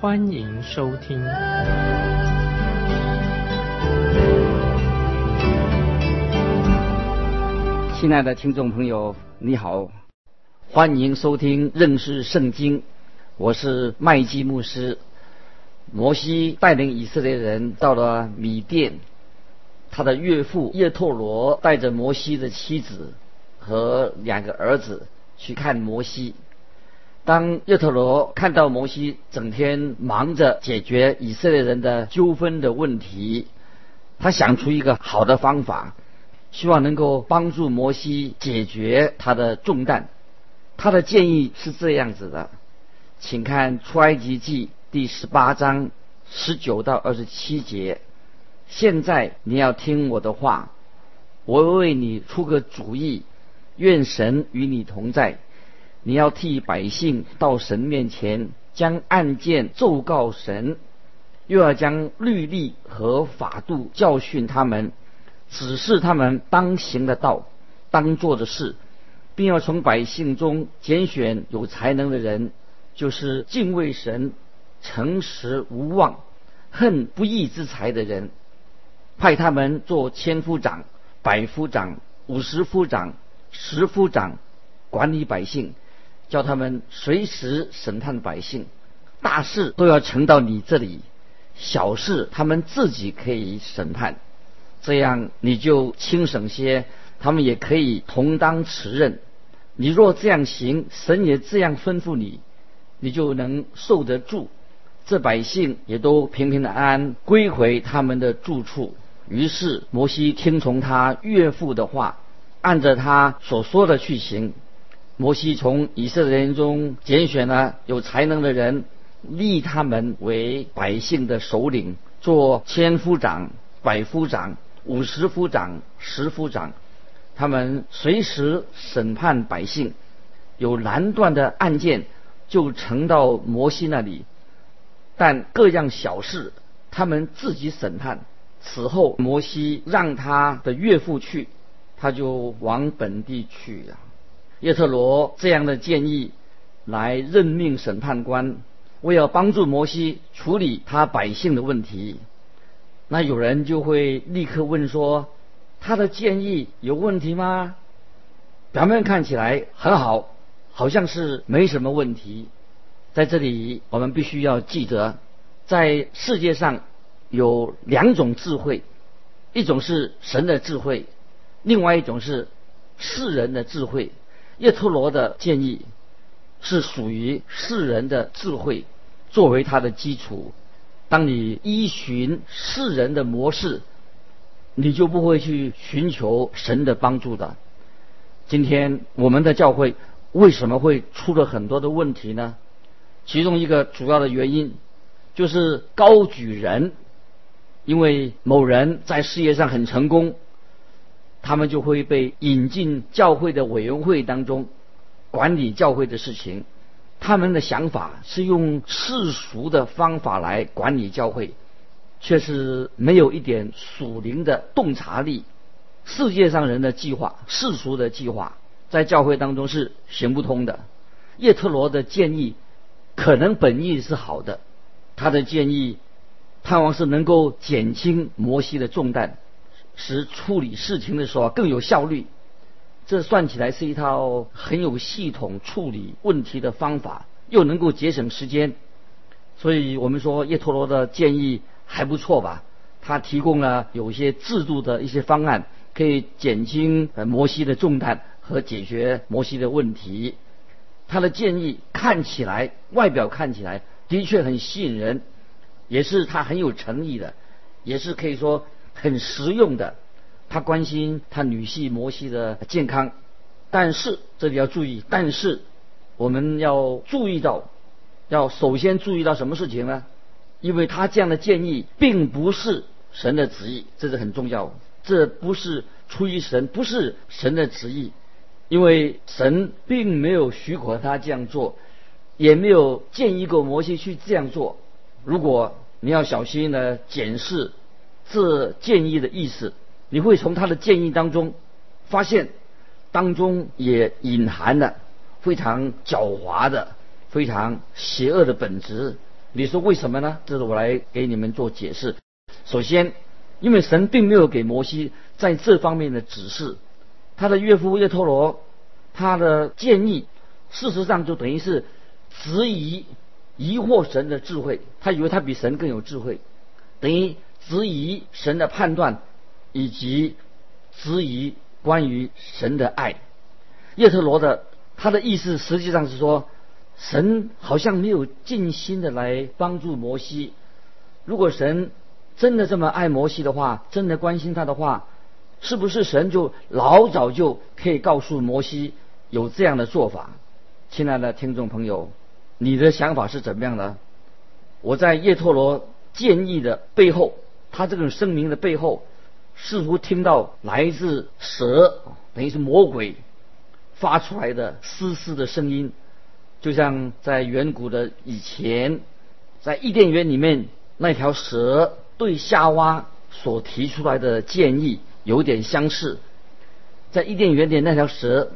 欢迎收听。亲爱的听众朋友，你好，欢迎收听认识圣经，我是麦基牧师。摩西带领以色列人到了米甸，他的岳父叶拓罗带着摩西的妻子和两个儿子去看摩西。当叶特罗看到摩西整天忙着解决以色列人的纠纷的问题，他想出一个好的方法。希望能够帮助摩西解决他的重担。他的建议是这样子的，请看出埃及记第十八章十九到二十七节。现在你要听我的话，我为你出个主意，愿神与你同在。你要替百姓到神面前，将案件奏告神，又要将律例和法度教训他们。指示他们当行的道，当做的事，并要从百姓中拣选有才能的人，就是敬畏神、诚实无妄、恨不义之财的人，派他们做千夫长、百夫长、五十夫长、十夫长，管理百姓，叫他们随时审判百姓，大事都要呈到你这里，小事他们自己可以审判。这样你就轻省些，他们也可以同当此任。你若这样行，神也这样吩咐你，你就能受得住。这百姓也都平平安安归回他们的住处。于是摩西听从他岳父的话，按着他所说的去行。摩西从以色列人中拣选了有才能的人，立他们为百姓的首领，做千夫长、百夫长。五十夫长、十夫长，他们随时审判百姓，有难断的案件就呈到摩西那里，但各样小事他们自己审判。此后，摩西让他的岳父去，他就往本地去呀。叶特罗这样的建议来任命审判官，为了帮助摩西处理他百姓的问题。那有人就会立刻问说：“他的建议有问题吗？”表面看起来很好，好像是没什么问题。在这里，我们必须要记得，在世界上有两种智慧，一种是神的智慧，另外一种是世人的智慧。叶托罗的建议是属于世人的智慧，作为他的基础。当你依循世人的模式，你就不会去寻求神的帮助的。今天我们的教会为什么会出了很多的问题呢？其中一个主要的原因就是高举人，因为某人在事业上很成功，他们就会被引进教会的委员会当中，管理教会的事情。他们的想法是用世俗的方法来管理教会，却是没有一点属灵的洞察力。世界上人的计划、世俗的计划，在教会当中是行不通的。叶特罗的建议可能本意是好的，他的建议盼望是能够减轻摩西的重担，使处理事情的时候更有效率。这算起来是一套很有系统处理问题的方法，又能够节省时间，所以我们说叶陀罗的建议还不错吧？他提供了有些制度的一些方案，可以减轻摩西的重担和解决摩西的问题。他的建议看起来外表看起来的确很吸引人，也是他很有诚意的，也是可以说很实用的。他关心他女婿摩西的健康，但是这里要注意，但是我们要注意到，要首先注意到什么事情呢？因为他这样的建议并不是神的旨意，这是很重要。这不是出于神，不是神的旨意，因为神并没有许可他这样做，也没有建议过摩西去这样做。如果你要小心的检视这建议的意思，你会从他的建议当中发现，当中也隐含了非常狡猾的、非常邪恶的本质。你说为什么呢？这是我来给你们做解释。首先，因为神并没有给摩西在这方面的指示，他的岳父叶托罗他的建议，事实上就等于是质疑、疑惑神的智慧。他以为他比神更有智慧，等于质疑神的判断，以及质疑关于神的爱。叶特罗的他的意思实际上是说。神好像没有尽心的来帮助摩西。如果神真的这么爱摩西的话，真的关心他的话，是不是神就老早就可以告诉摩西有这样的做法？亲爱的听众朋友，你的想法是怎么样的？我在叶托罗建议的背后，他这种声明的背后，似乎听到来自蛇，等于是魔鬼发出来的嘶嘶的声音。就像在远古的以前，在伊甸园里面那条蛇对夏娃所提出来的建议有点相似。在伊甸园里那条蛇，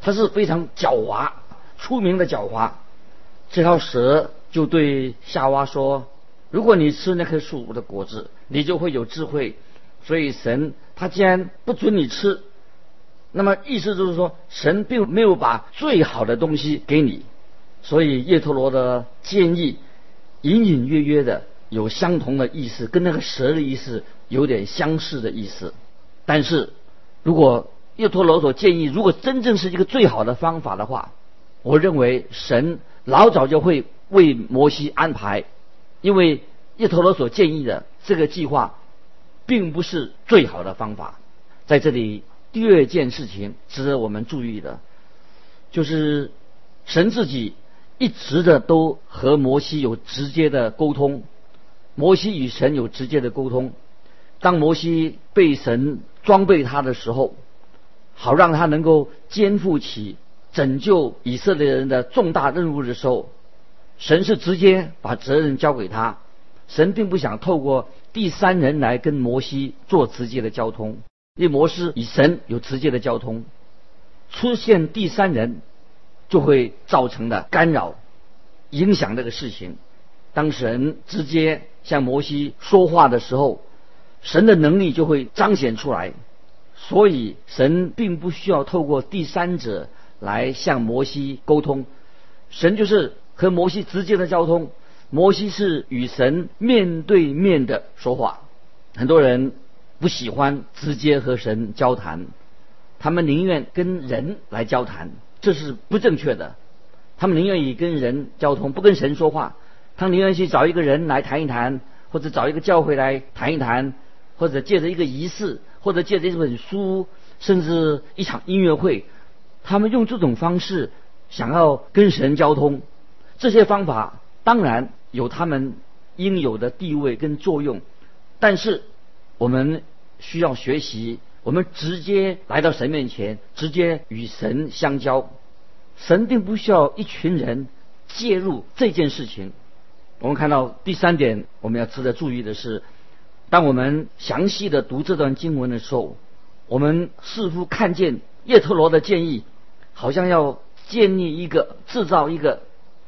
它是非常狡猾，出名的狡猾。这条蛇就对夏娃说：“如果你吃那棵树的果子，你就会有智慧。”所以神他既然不准你吃，那么意思就是说，神并没有把最好的东西给你。所以叶陀罗的建议隐隐约约的有相同的意思，跟那个蛇的意思有点相似的意思。但是，如果叶陀罗所建议如果真正是一个最好的方法的话，我认为神老早就会为摩西安排，因为叶陀罗所建议的这个计划并不是最好的方法。在这里，第二件事情值得我们注意的，就是神自己。一直的都和摩西有直接的沟通，摩西与神有直接的沟通。当摩西被神装备他的时候，好让他能够肩负起拯救以色列人的重大任务的时候，神是直接把责任交给他。神并不想透过第三人来跟摩西做直接的交通，因为摩西与神有直接的交通，出现第三人。就会造成的干扰，影响这个事情。当神直接向摩西说话的时候，神的能力就会彰显出来。所以神并不需要透过第三者来向摩西沟通，神就是和摩西直接的交通。摩西是与神面对面的说话。很多人不喜欢直接和神交谈，他们宁愿跟人来交谈。这是不正确的，他们宁愿意跟人交通，不跟神说话。他宁愿去找一个人来谈一谈，或者找一个教会来谈一谈，或者借着一个仪式，或者借着一本书，甚至一场音乐会，他们用这种方式想要跟神交通。这些方法当然有他们应有的地位跟作用，但是我们需要学习。我们直接来到神面前，直接与神相交，神并不需要一群人介入这件事情。我们看到第三点，我们要值得注意的是，当我们详细的读这段经文的时候，我们似乎看见叶特罗的建议，好像要建立一个、制造一个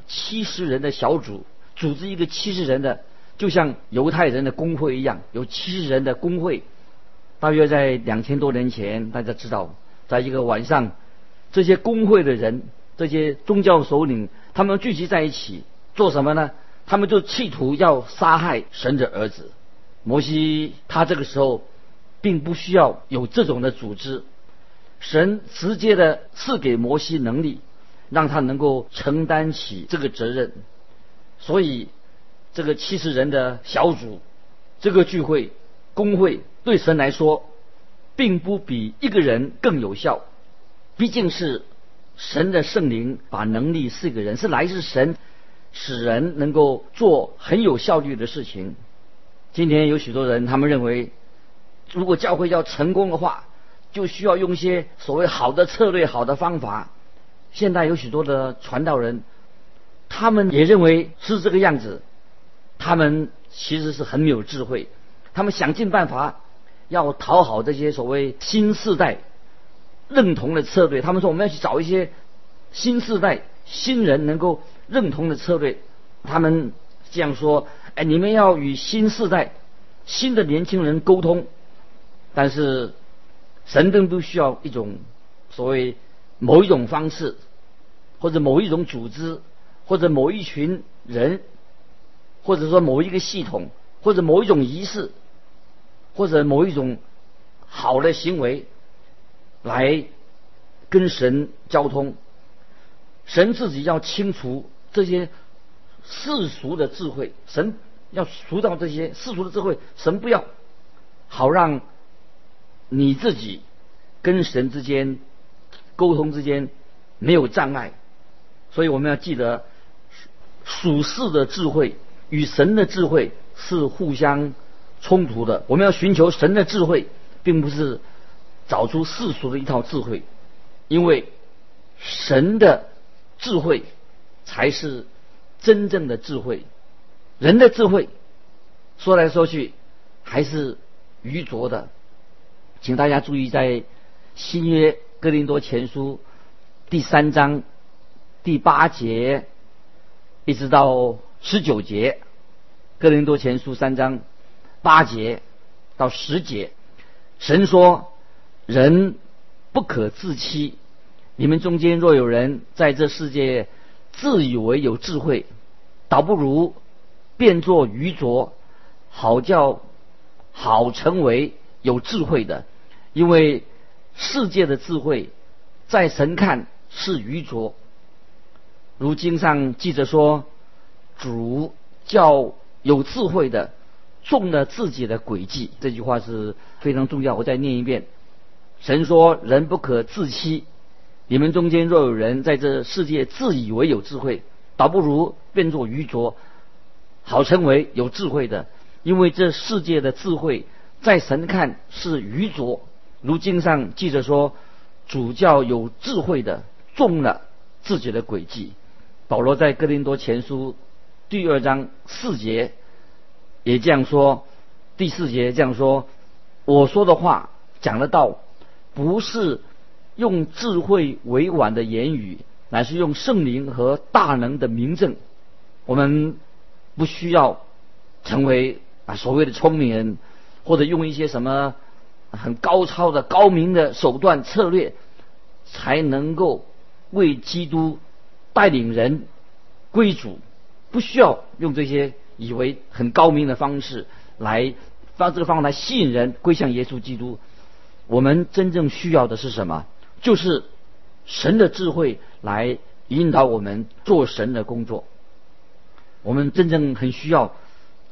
七十人的小组，组织一个七十人的，就像犹太人的工会一样，有七十人的工会。大约在两千多年前，大家知道，在一个晚上，这些工会的人、这些宗教首领，他们聚集在一起做什么呢？他们就企图要杀害神的儿子摩西。他这个时候并不需要有这种的组织，神直接的赐给摩西能力，让他能够承担起这个责任。所以，这个七十人的小组，这个聚会。工会对神来说，并不比一个人更有效。毕竟是神的圣灵把能力赐给人，是来自神使人能够做很有效率的事情。今天有许多人，他们认为，如果教会要成功的话，就需要用一些所谓好的策略、好的方法。现在有许多的传道人，他们也认为是这个样子。他们其实是很有智慧，他们想尽办法要讨好这些所谓新世代认同的策略。他们说我们要去找一些新世代新人能够认同的策略。他们这样说：“哎，你们要与新世代新的年轻人沟通。”但是神灯都需要一种所谓某一种方式，或者某一种组织，或者某一群人。或者说某一个系统，或者某一种仪式，或者某一种好的行为，来跟神交通。神自己要清除这些世俗的智慧，神要除掉这些世俗的智慧，神不要，好让你自己跟神之间沟通之间没有障碍。所以我们要记得属世的智慧。与神的智慧是互相冲突的。我们要寻求神的智慧，并不是找出世俗的一套智慧，因为神的智慧才是真正的智慧。人的智慧说来说去还是愚拙的。请大家注意，在新约哥林多前书第三章第八节一直到。十九节，哥林多前书三章八节到十节，神说：“人不可自欺。你们中间若有人在这世界自以为有智慧，倒不如变作愚拙，好叫好成为有智慧的。因为世界的智慧，在神看是愚拙。如经上记着说。”主叫有智慧的中了自己的诡计，这句话是非常重要。我再念一遍：神说，人不可自欺。你们中间若有人在这世界自以为有智慧，倒不如变作愚拙，好成为有智慧的。因为这世界的智慧，在神看是愚拙。如经上记着说，主教有智慧的中了自己的诡计。保罗在哥林多前书。第二章四节也这样说，第四节这样说：我说的话讲的道，不是用智慧委婉的言语，乃是用圣灵和大能的明证。我们不需要成为啊所谓的聪明人，或者用一些什么很高超的高明的手段策略，才能够为基督带领人归主。不需要用这些以为很高明的方式来发这个方法来吸引人归向耶稣基督。我们真正需要的是什么？就是神的智慧来引导我们做神的工作。我们真正很需要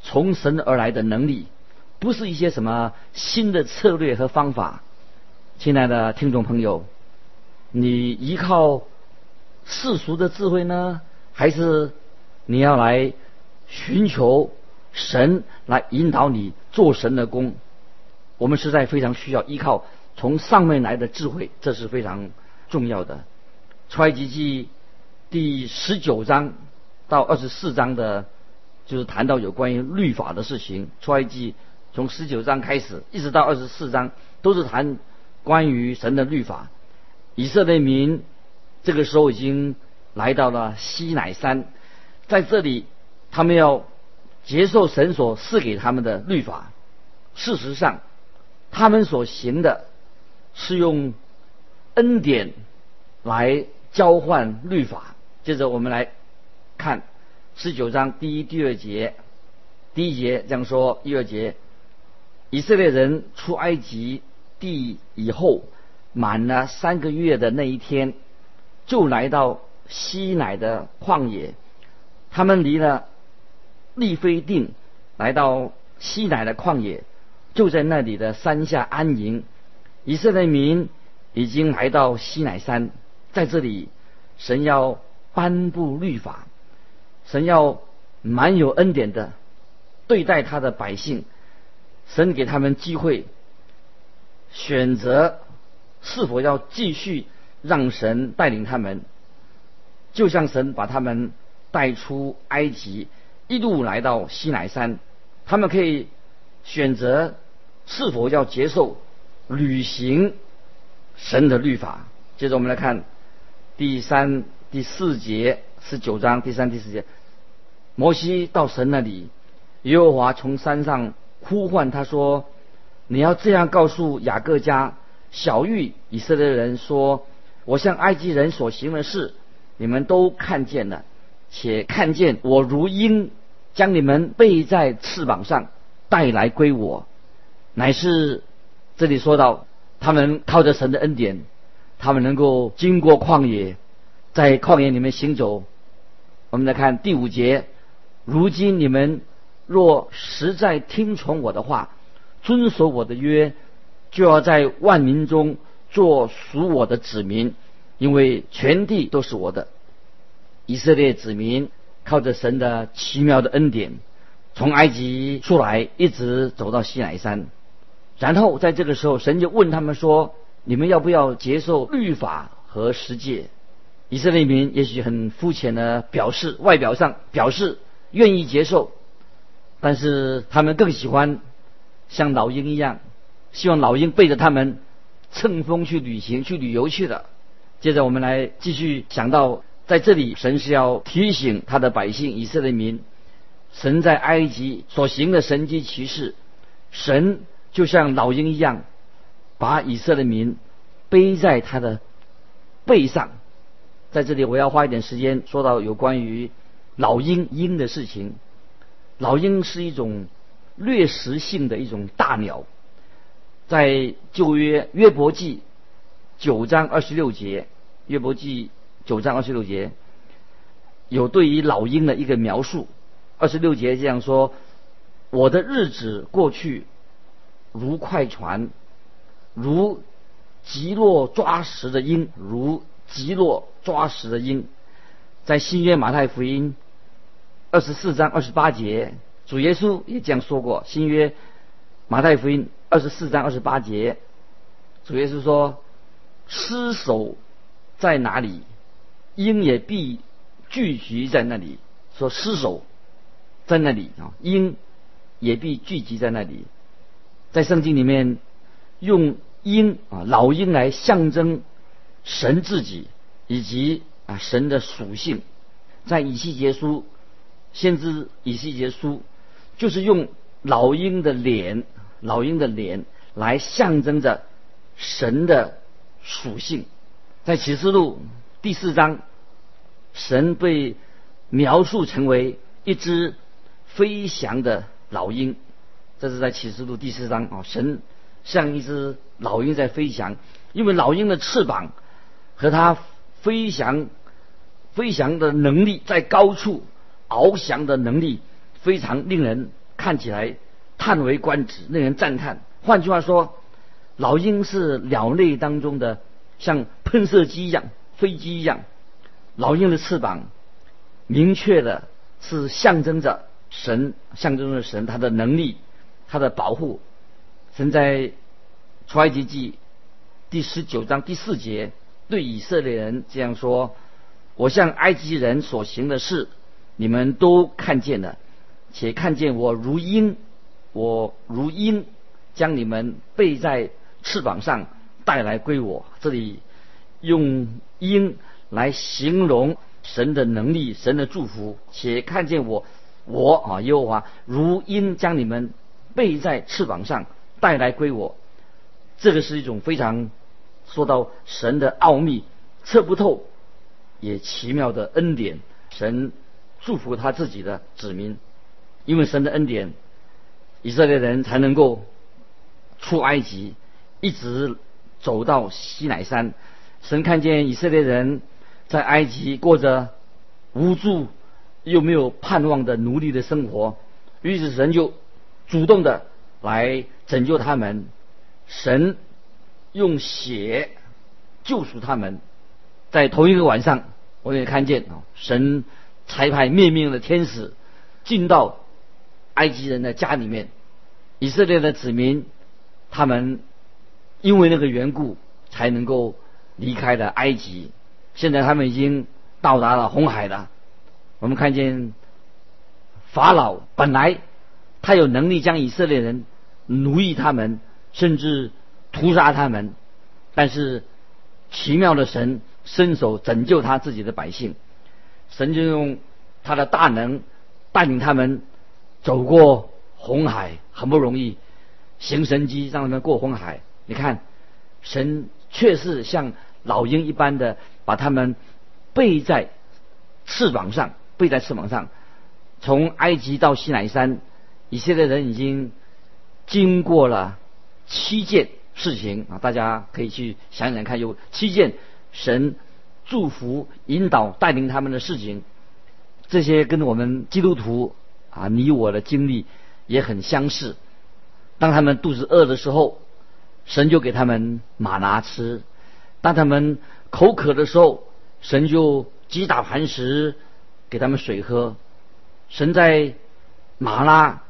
从神而来的能力，不是一些什么新的策略和方法。亲爱的听众朋友，你依靠世俗的智慧呢，还是？你要来寻求神来引导你做神的工，我们实在非常需要依靠从上面来的智慧，这是非常重要的。出埃及记第十九章到二十四章的，就是谈到有关于律法的事情。出埃及从十九章开始，一直到二十四章，都是谈关于神的律法。以色列民这个时候已经来到了西乃山。在这里，他们要接受神所赐给他们的律法。事实上，他们所行的是用恩典来交换律法。接着，我们来看十九章第一、第二节。第一节这样说：第二节，以色列人出埃及地以后，满了三个月的那一天，就来到西乃的旷野。他们离了利非定，来到西乃的旷野，就在那里的山下安营。以色列民已经来到西乃山，在这里，神要颁布律法。神要蛮有恩典的对待他的百姓，神给他们机会选择是否要继续让神带领他们，就像神把他们带出埃及，一路来到西乃山，他们可以选择是否要接受履行神的律法。接着我们来看第三、第四节，十九章第三、第四节。摩西到神那里，耶和华从山上呼唤他说：“你要这样告诉雅各家、小玉以色列人说：我向埃及人所行的事，你们都看见了，且看见我如鹰将你们背在翅膀上带来归我，乃是这里说到他们靠着神的恩典。”他们能够经过旷野，在旷野里面行走。我们来看第五节：如今你们若实在听从我的话，遵守我的约，就要在万民中做属我的子民，因为全地都是我的。以色列子民靠着神的奇妙的恩典，从埃及出来，一直走到西乃山。然后在这个时候，神就问他们说。你们要不要接受律法和实践？以色列民也许很肤浅的表示，外表上表示愿意接受，但是他们更喜欢像老鹰一样，希望老鹰背着他们乘风去旅行、去旅游去的。接着我们来继续讲到，在这里神是要提醒他的百姓以色列民，神在埃及所行的神迹奇事，神就像老鹰一样。把以色列民背在他的背上，在这里我要花一点时间说到有关于老鹰鹰的事情。老鹰是一种掠食性的一种大鸟，在旧约约伯记九章二十六节，约伯记九章二十六节有对于老鹰的一个描述。二十六节这样说：“我的日子过去如快船。”如极落抓食的鹰，如极落抓食的鹰，在新约马太福音二十四章二十八节，主耶稣也这样说过。新约马太福音二十四章二十八节，主耶稣说：“尸首在哪里，鹰也必聚集在那里。”说尸首在那里啊，鹰也必聚集在那里。在圣经里面用。鹰啊，老鹰来象征神自己以及啊神的属性，在以西结书，先知以西结书就是用老鹰的脸，老鹰的脸来象征着神的属性。在启示录第四章，神被描述成为一只飞翔的老鹰，这是在启示录第四章啊，神。像一只老鹰在飞翔，因为老鹰的翅膀和它飞翔飞翔的能力，在高处翱翔的能力非常令人看起来叹为观止，令人赞叹。换句话说，老鹰是鸟类当中的像喷射机一样、飞机一样。老鹰的翅膀明确的是象征着神，象征着神他的能力，他的保护。神在出埃及记第十九章第四节对以色列人这样说：“我向埃及人所行的事，你们都看见了，且看见我如鹰，我如鹰将你们背在翅膀上带来归我。”这里用鹰来形容神的能力、神的祝福，且看见我，我啊耶和华如鹰将你们背在翅膀上。带来归我，这个是一种非常说到神的奥秘，测不透也奇妙的恩典。神祝福他自己的子民，因为神的恩典，以色列人才能够出埃及，一直走到西乃山。神看见以色列人在埃及过着无助又没有盼望的奴隶的生活，于是神就主动的来。拯救他们，神用血救赎他们。在同一个晚上，我也看见啊，神差派灭命的天使进到埃及人的家里面，以色列的子民他们因为那个缘故才能够离开了埃及。现在他们已经到达了红海了。我们看见法老本来他有能力将以色列人奴役他们，甚至屠杀他们，但是奇妙的神伸手拯救他自己的百姓，神就用他的大能带领他们走过红海，很不容易，行神机让他们过红海。你看，神却是像老鹰一般的。把他们背在翅膀上，背在翅膀上，从埃及到西乃山，以色列人已经经过了七件事情啊！大家可以去想想看，有七件神祝福、引导、带领他们的事情，这些跟我们基督徒啊，你我的经历也很相似。当他们肚子饿的时候，神就给他们马拿吃；当他们口渴的时候，神就击打磐石，给他们水喝。神在马拉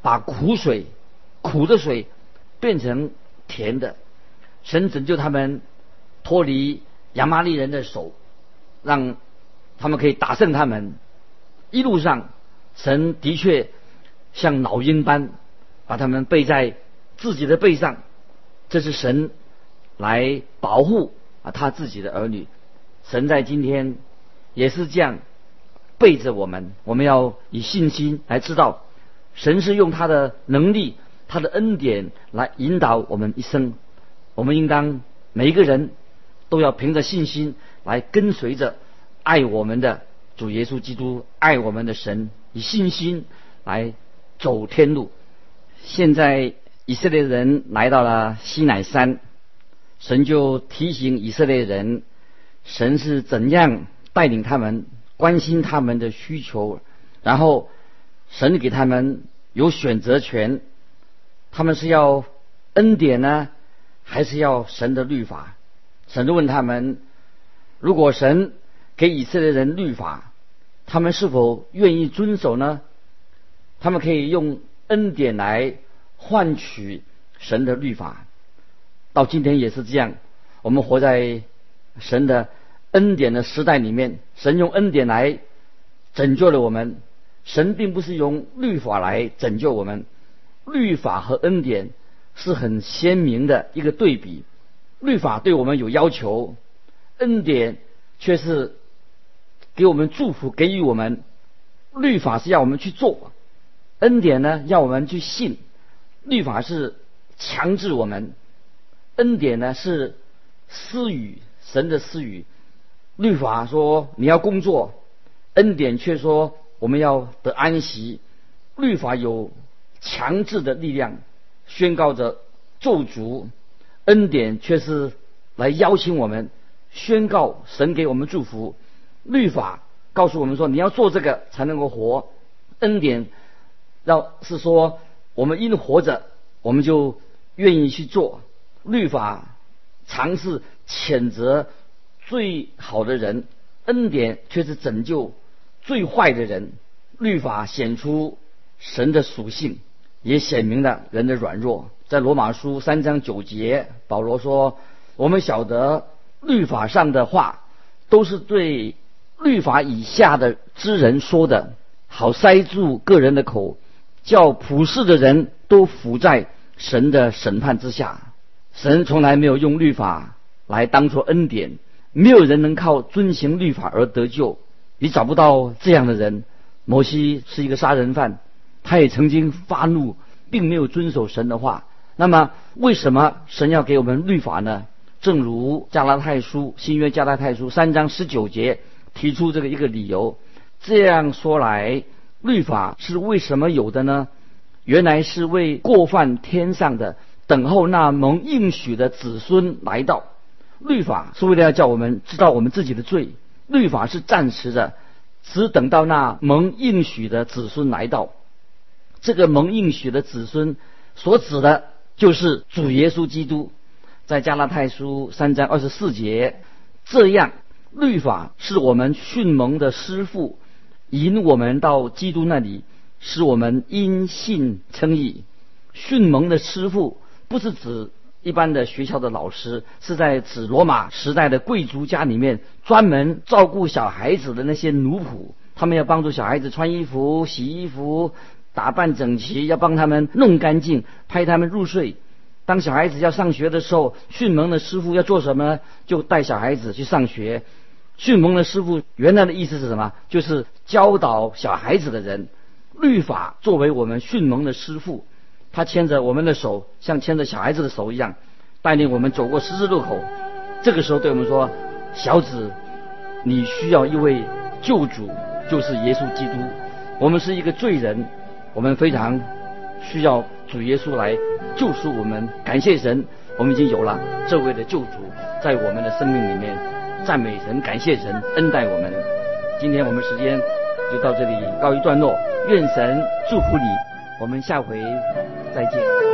把苦水、苦的水变成甜的。神拯救他们脱离亚玛利人的手，让他们可以打胜他们。一路上，神的确像老鹰般把他们背在自己的背上，这是神来保护。啊，他自己的儿女，神在今天也是这样背着我们。我们要以信心来知道，神是用他的能力、他的恩典来引导我们一生。我们应当每一个人都要凭着信心来跟随着爱我们的主耶稣基督，爱我们的神，以信心来走天路。现在以色列人来到了西乃山。神就提醒以色列人，神是怎样带领他们，关心他们的需求，然后神给他们有选择权，他们是要恩典呢，还是要神的律法？神就问他们：如果神给以色列人律法，他们是否愿意遵守呢？他们可以用恩典来换取神的律法。到今天也是这样，我们活在神的恩典的时代里面，神用恩典来拯救了我们。神并不是用律法来拯救我们，律法和恩典是很鲜明的一个对比。律法对我们有要求，恩典却是给我们祝福，给予我们。律法是要我们去做，恩典呢要我们去信。律法是强制我们。恩典呢是私语，神的私语。律法说你要工作，恩典却说我们要得安息。律法有强制的力量，宣告着咒诅；恩典却是来邀请我们宣告神给我们祝福。律法告诉我们说你要做这个才能够活，恩典要是说我们因活着我们就愿意去做。律法尝试谴责最好的人，恩典却是拯救最坏的人。律法显出神的属性，也显明了人的软弱。在罗马书三章九节，保罗说：“我们晓得律法上的话，都是对律法以下的之人说的，好塞住个人的口，叫普世的人都伏在神的审判之下。”神从来没有用律法来当做恩典，没有人能靠遵行律法而得救。你找不到这样的人。摩西是一个杀人犯，他也曾经发怒，并没有遵守神的话。那么，为什么神要给我们律法呢？正如加拉太书新约加拉太书三章十九节提出这个一个理由。这样说来，律法是为什么有的呢？原来是为过犯天上的。等候那蒙应许的子孙来到，律法是为了要叫我们知道我们自己的罪。律法是暂时的，只等到那蒙应许的子孙来到。这个蒙应许的子孙所指的，就是主耶稣基督。在加拉太书三章二十四节，这样律法是我们训蒙的师傅，引我们到基督那里，使我们因信称义。训蒙的师傅不是指一般的学校的老师，是在指罗马时代的贵族家里面专门照顾小孩子的那些奴仆。他们要帮助小孩子穿衣服、洗衣服、打扮整齐，要帮他们弄干净，拍他们入睡。当小孩子要上学的时候，训蒙的师傅要做什么？就带小孩子去上学。训蒙的师傅原来的意思是什么？就是教导小孩子的人。律法作为我们训蒙的师傅，他牵着我们的手，像牵着小孩子的手一样，带领我们走过十字路口。这个时候对我们说：“小子，你需要一位救主。”就是耶稣基督，我们是一个罪人，我们非常需要主耶稣来救赎我们。感谢神，我们已经有了这位的救主在我们的生命里面。赞美神，感谢神恩待我们。今天我们时间就到这里告一段落，愿神祝福你，我们下回再见。